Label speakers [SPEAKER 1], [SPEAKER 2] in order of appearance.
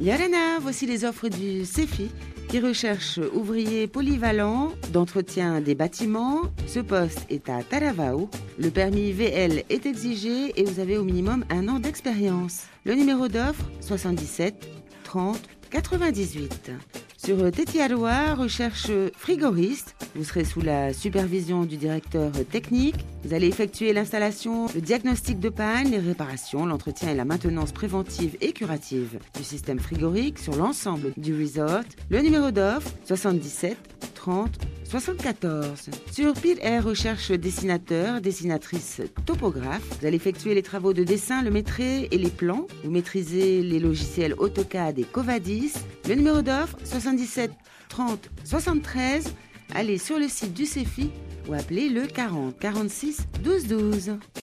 [SPEAKER 1] Yarana, voici les offres du CEFI qui recherche ouvriers polyvalents d'entretien des bâtiments. Ce poste est à Taravao. Le permis VL est exigé et vous avez au minimum un an d'expérience. Le numéro d'offre 77 30 98. Sur Tétialoa, recherche frigoriste. Vous serez sous la supervision du directeur technique. Vous allez effectuer l'installation, le diagnostic de panne, les réparations, l'entretien et la maintenance préventive et curative du système frigorique sur l'ensemble du resort. Le numéro d'offre 77 30 74. Sur Pile Air recherche dessinateur, dessinatrice, topographe. Vous allez effectuer les travaux de dessin, le métré et les plans. Vous maîtrisez les logiciels AutoCAD et Covadis. Le numéro d'offre 77 30 73. Allez sur le site du CEFI ou appelez le 40 46 12 12.